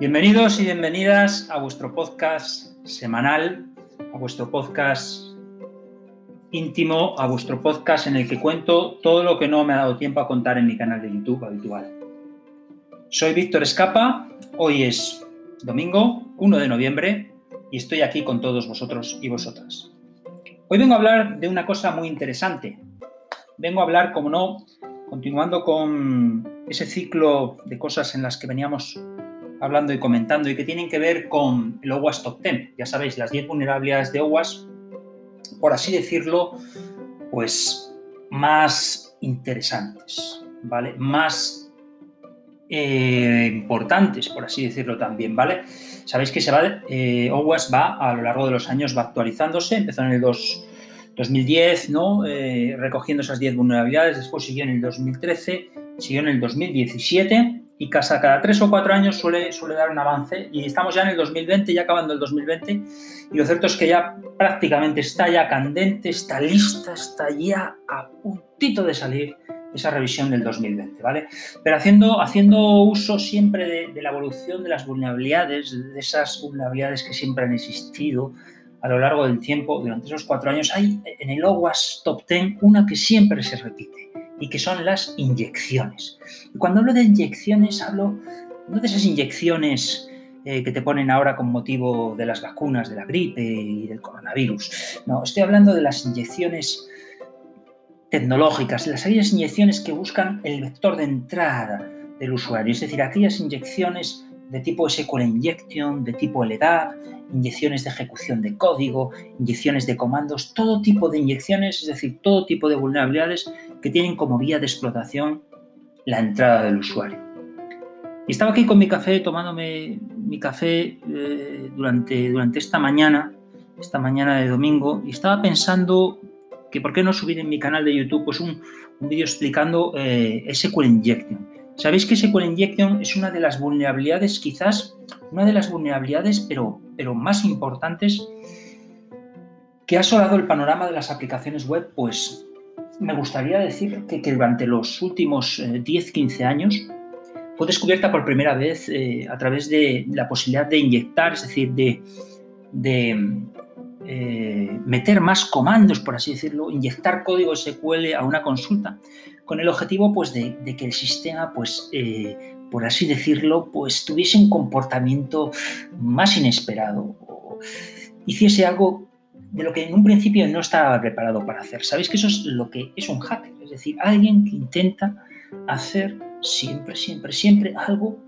Bienvenidos y bienvenidas a vuestro podcast semanal, a vuestro podcast íntimo, a vuestro podcast en el que cuento todo lo que no me ha dado tiempo a contar en mi canal de YouTube habitual. Soy Víctor Escapa, hoy es domingo 1 de noviembre y estoy aquí con todos vosotros y vosotras. Hoy vengo a hablar de una cosa muy interesante. Vengo a hablar, como no, continuando con ese ciclo de cosas en las que veníamos hablando y comentando y que tienen que ver con el OWASP Top 10. Ya sabéis, las 10 vulnerabilidades de OWASP, por así decirlo, pues más interesantes, ¿vale? Más eh, importantes, por así decirlo también, ¿vale? Sabéis que se va, eh, OWASP va a lo largo de los años, va actualizándose, empezó en el 2010, ¿no? Eh, recogiendo esas 10 vulnerabilidades, después siguió en el 2013, siguió en el 2017 y cada, cada tres o cuatro años suele, suele dar un avance y estamos ya en el 2020, ya acabando el 2020 y lo cierto es que ya prácticamente está ya candente, está lista, está ya a puntito de salir esa revisión del 2020, ¿vale? Pero haciendo, haciendo uso siempre de, de la evolución de las vulnerabilidades, de esas vulnerabilidades que siempre han existido, a lo largo del tiempo, durante esos cuatro años, hay en el OWASP Top 10 una que siempre se repite y que son las inyecciones. Y cuando hablo de inyecciones, hablo no de esas inyecciones eh, que te ponen ahora con motivo de las vacunas, de la gripe y del coronavirus. No, estoy hablando de las inyecciones tecnológicas, las aquellas inyecciones que buscan el vector de entrada del usuario, es decir, aquellas inyecciones de tipo SQL Injection, de tipo LDAP, inyecciones de ejecución de código, inyecciones de comandos, todo tipo de inyecciones, es decir, todo tipo de vulnerabilidades que tienen como vía de explotación la entrada del usuario. Estaba aquí con mi café, tomándome mi café eh, durante, durante esta mañana, esta mañana de domingo, y estaba pensando que por qué no subir en mi canal de YouTube pues un, un vídeo explicando eh, SQL Injection. Sabéis que SQL Injection es una de las vulnerabilidades, quizás una de las vulnerabilidades, pero, pero más importantes que ha asolado el panorama de las aplicaciones web, pues me gustaría decir que, durante los últimos 10-15 eh, años fue descubierta por primera vez eh, a través de la posibilidad de inyectar, es decir, de, eh, meter más comandos, por así decirlo, inyectar código SQL a una consulta, con el objetivo pues, de, que el sistema, pues, por así decirlo, pues, tuviese un comportamiento más inesperado o hiciese algo de lo que en un principio no estaba preparado para hacer. Sabéis que eso es lo que es un hacker, es decir, alguien que intenta hacer siempre, siempre, siempre algo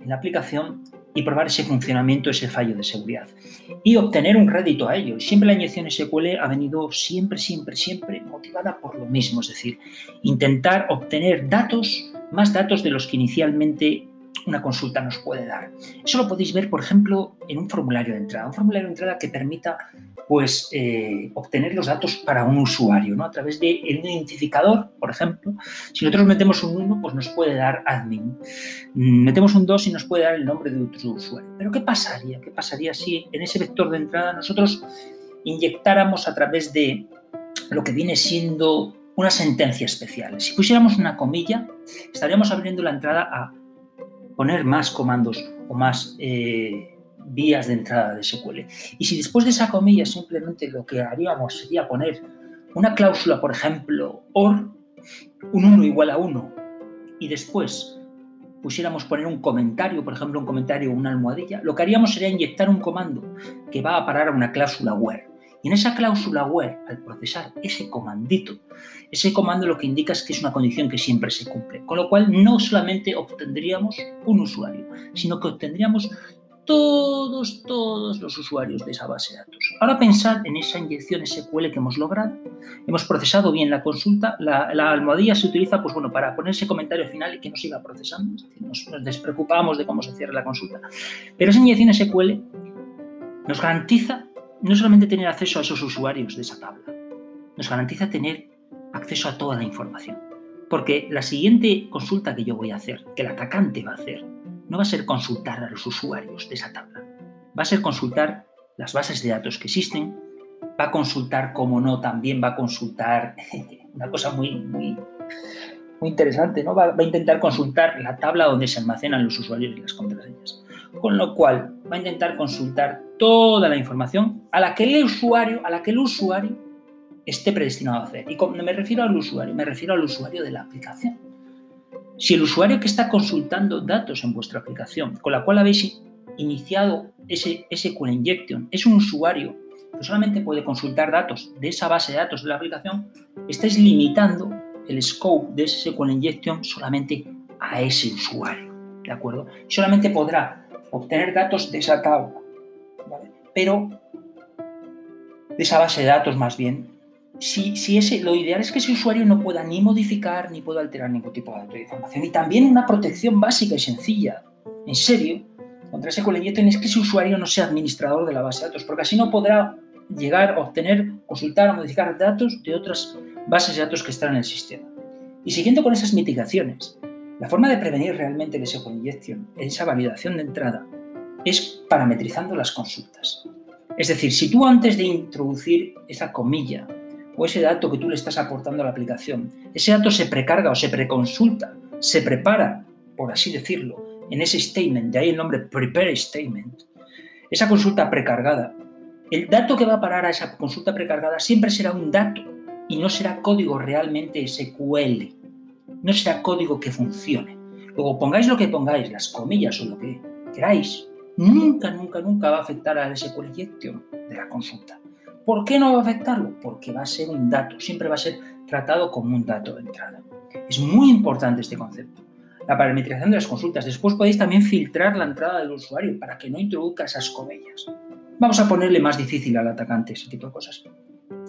en la aplicación y probar ese funcionamiento, ese fallo de seguridad. Y obtener un rédito a ello. Siempre la inyección SQL ha venido siempre, siempre, siempre motivada por lo mismo, es decir, intentar obtener datos, más datos de los que inicialmente una consulta nos puede dar. Eso lo podéis ver, por ejemplo, en un formulario de entrada. Un formulario de entrada que permita pues, eh, obtener los datos para un usuario, ¿no? A través de un identificador, por ejemplo. Si nosotros metemos un 1, pues nos puede dar admin. Mm, metemos un 2 y nos puede dar el nombre de otro usuario. Pero ¿qué pasaría? ¿Qué pasaría si en ese vector de entrada nosotros inyectáramos a través de lo que viene siendo una sentencia especial? Si pusiéramos una comilla, estaríamos abriendo la entrada a poner más comandos o más... Eh, vías de entrada de SQL. Y si después de esa comilla simplemente lo que haríamos sería poner una cláusula, por ejemplo, OR, un 1 igual a 1, y después pusiéramos poner un comentario, por ejemplo, un comentario o una almohadilla, lo que haríamos sería inyectar un comando que va a parar a una cláusula where. Y en esa cláusula where, al procesar ese comandito, ese comando lo que indica es que es una condición que siempre se cumple. Con lo cual no solamente obtendríamos un usuario, sino que obtendríamos todos, todos los usuarios de esa base de datos. Ahora pensad en esa inyección SQL que hemos logrado. Hemos procesado bien la consulta. La, almohadilla se utiliza pues, bueno, para poner ese comentario final y que no siga procesando. nos, despreocupamos de cómo se cierra la consulta. Pero esa inyección SQL nos garantiza no solamente tener acceso a esos usuarios de esa tabla, nos garantiza tener acceso a toda la información. Porque la siguiente consulta que yo voy a hacer, que el atacante va a hacer, no va a ser consultar a los usuarios de esa tabla, va a ser consultar las bases de datos que existen, va a consultar, como no, también va a consultar una cosa muy, muy, interesante, ¿no? Va, a intentar consultar la tabla donde se almacenan los usuarios y las contraseñas. con lo cual va a intentar consultar toda la información a la que el usuario, a la que el usuario esté predestinado a hacer. Y cuando me refiero al usuario, me refiero al usuario de la aplicación. Si el usuario que está consultando datos en vuestra aplicación, con la cual habéis iniciado ese SQL Injection, es un usuario que solamente puede consultar datos de esa base de datos de la aplicación, estáis limitando el scope de ese SQL Injection solamente a ese usuario, ¿de acuerdo? Solamente podrá obtener datos de esa tabla. Pero de esa base de datos más bien. Si, si ese, lo ideal es que ese usuario no pueda ni modificar ni pueda alterar ningún tipo de información. Y también una protección básica y sencilla, en serio, contra ese Injection es que ese usuario no sea administrador de la base de datos, porque así no podrá llegar a obtener, consultar o modificar datos de otras bases de datos que están en el sistema. Y siguiendo con esas mitigaciones, la forma de prevenir realmente el SQL Injection, esa validación de entrada, es parametrizando las consultas. Es decir, si tú antes de introducir esa comilla o ese dato que tú le estás aportando a la aplicación, ese dato se precarga o se preconsulta, se prepara, por así decirlo, en ese statement, de ahí el nombre prepare statement, esa consulta precargada, el dato que va a parar a esa consulta precargada siempre será un dato y no será código realmente SQL, no será código que funcione. Luego pongáis lo que pongáis, las comillas o lo que queráis, nunca, nunca, nunca va a afectar al SQL injection de la consulta. ¿Por qué no va a afectarlo? Porque va a ser un dato, siempre va a ser tratado como un dato de entrada. Es muy importante este concepto. La parametrización de las consultas. Después podéis también filtrar la entrada del usuario para que no introduzca esas comillas. Vamos a ponerle más difícil al atacante ese tipo de cosas.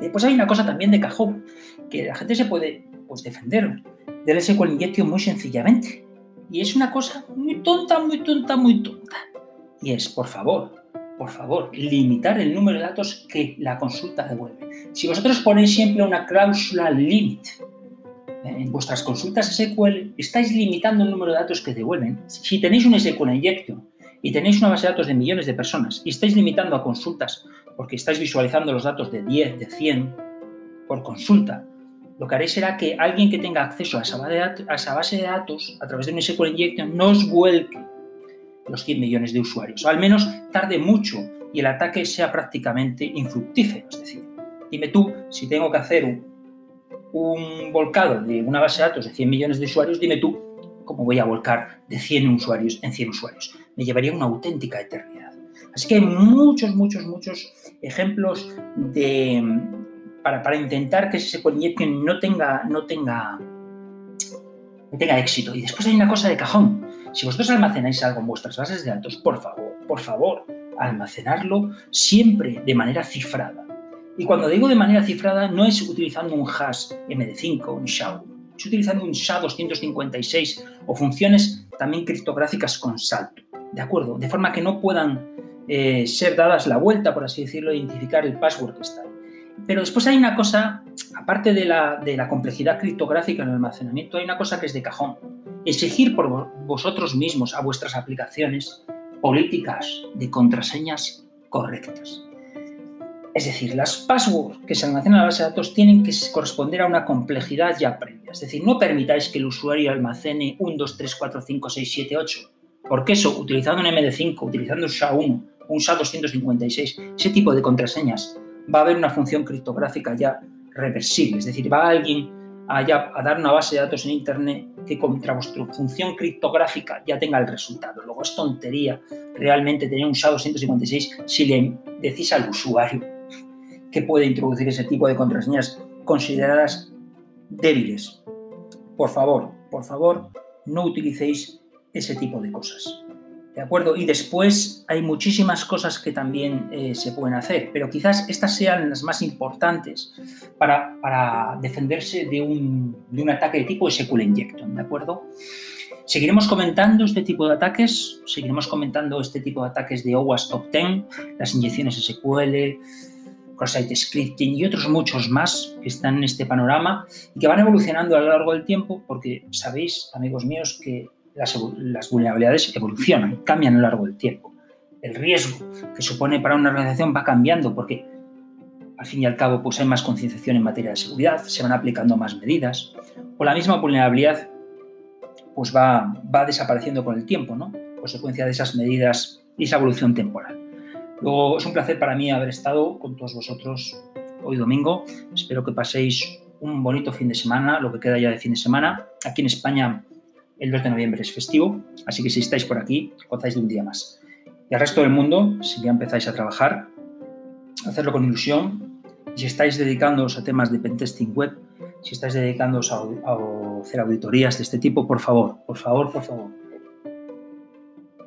Después hay una cosa también de cajón, que la gente se puede pues, defender del SQL Injection muy sencillamente. Y es una cosa muy tonta, muy tonta, muy tonta. Y es, por favor, por favor, limitar el número de datos que la consulta devuelve. Si vosotros ponéis siempre una cláusula limit eh, en vuestras consultas SQL, estáis limitando el número de datos que devuelven. Si tenéis un SQL Injection y tenéis una base de datos de millones de personas y estáis limitando a consultas porque estáis visualizando los datos de 10, de 100 por consulta, lo que haréis será que alguien que tenga acceso a esa base de datos a través de un SQL Injection no os vuelque los 100 millones de usuarios, o al menos tarde mucho y el ataque sea prácticamente infructífero. Es decir, dime tú, si tengo que hacer un, un volcado de una base de datos de 100 millones de usuarios, dime tú cómo voy a volcar de 100 usuarios en 100 usuarios. Me llevaría una auténtica eternidad. Así que hay muchos, muchos, muchos ejemplos de, para, intentar que ese SQL no tenga, no tenga no tenga éxito. Y después hay una cosa de cajón. Si vosotros almacenáis algo en vuestras bases de datos, por favor, por favor, almacenarlo siempre de manera cifrada. Y cuando digo de manera cifrada, no es utilizando un hash MD5 o un SHA, es utilizando un SHA-256 o funciones también criptográficas con salto, ¿de acuerdo? De forma que no puedan eh, ser dadas la vuelta, por así decirlo, identificar el password que está ahí. Pero después hay una cosa, aparte de la, complejidad criptográfica en el almacenamiento, hay una cosa que es de cajón. Exigir por vosotros mismos a vuestras aplicaciones políticas de contraseñas correctas. Es decir, las passwords que se almacenan en la base de datos tienen que corresponder a una complejidad ya previa. Es decir, no permitáis que el usuario almacene 1, 2, 3, 4, 5, 6, 7, 8. Porque eso, utilizando un MD5, utilizando un SHA-1, un SHA-256, ese tipo de contraseñas va a haber una función criptográfica ya reversible, es decir, va alguien a, dar una base de datos en Internet que contra vuestra función criptográfica ya tenga el resultado. Luego es tontería realmente tener un SHA-256 si le decís al usuario que puede introducir ese tipo de contraseñas consideradas débiles. Por favor, por favor, no utilicéis ese tipo de cosas. ¿De acuerdo? Y después hay muchísimas cosas que también eh, se pueden hacer, pero quizás estas sean las más importantes para, defenderse de un, de un, ataque de tipo SQL Injection, ¿de acuerdo? Seguiremos comentando este tipo de ataques, seguiremos comentando este tipo de ataques de OWASP Top 10, las inyecciones SQL, cross-site scripting y otros muchos más que están en este panorama y que van evolucionando a lo largo del tiempo porque sabéis, amigos míos, que las, vulnerabilidades evolucionan, cambian a lo largo del tiempo. El riesgo que supone para una organización va cambiando porque al fin y al cabo pues hay más concienciación en materia de seguridad, se van aplicando más medidas o la misma vulnerabilidad pues va, va desapareciendo con el tiempo, ¿no? consecuencia de esas medidas y esa evolución temporal. Luego, es un placer para mí haber estado con todos vosotros hoy domingo. Espero que paséis un bonito fin de semana, lo que queda ya de fin de semana. Aquí en España el 2 de noviembre es festivo, así que si estáis por aquí, gozáis de un día más. Y al resto del mundo, si ya empezáis a trabajar, hacerlo con ilusión. Si estáis dedicándoos a temas de pentesting web, si estáis dedicándoos a, a hacer auditorías de este tipo, por favor, por favor, por favor,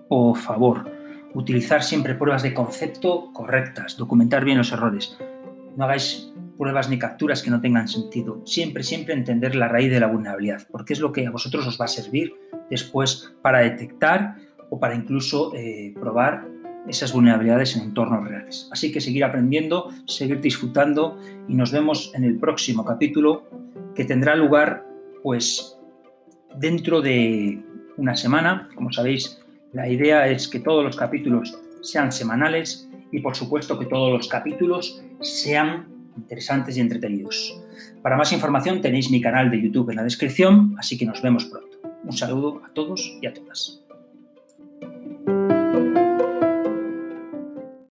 por favor, utilizar siempre pruebas de concepto correctas, documentar bien los errores. No hagáis pruebas ni capturas que no tengan sentido. Siempre, siempre entender la raíz de la vulnerabilidad, porque es lo que a vosotros os va a servir después para detectar o para incluso eh, probar esas vulnerabilidades en entornos reales. Así que seguir aprendiendo, seguir disfrutando y nos vemos en el próximo capítulo que tendrá lugar pues dentro de una semana. Como sabéis, la idea es que todos los capítulos sean semanales y por supuesto que todos los capítulos sean interesantes y entretenidos. Para más información tenéis mi canal de YouTube en la descripción, así que nos vemos pronto. Un saludo a todos y a todas.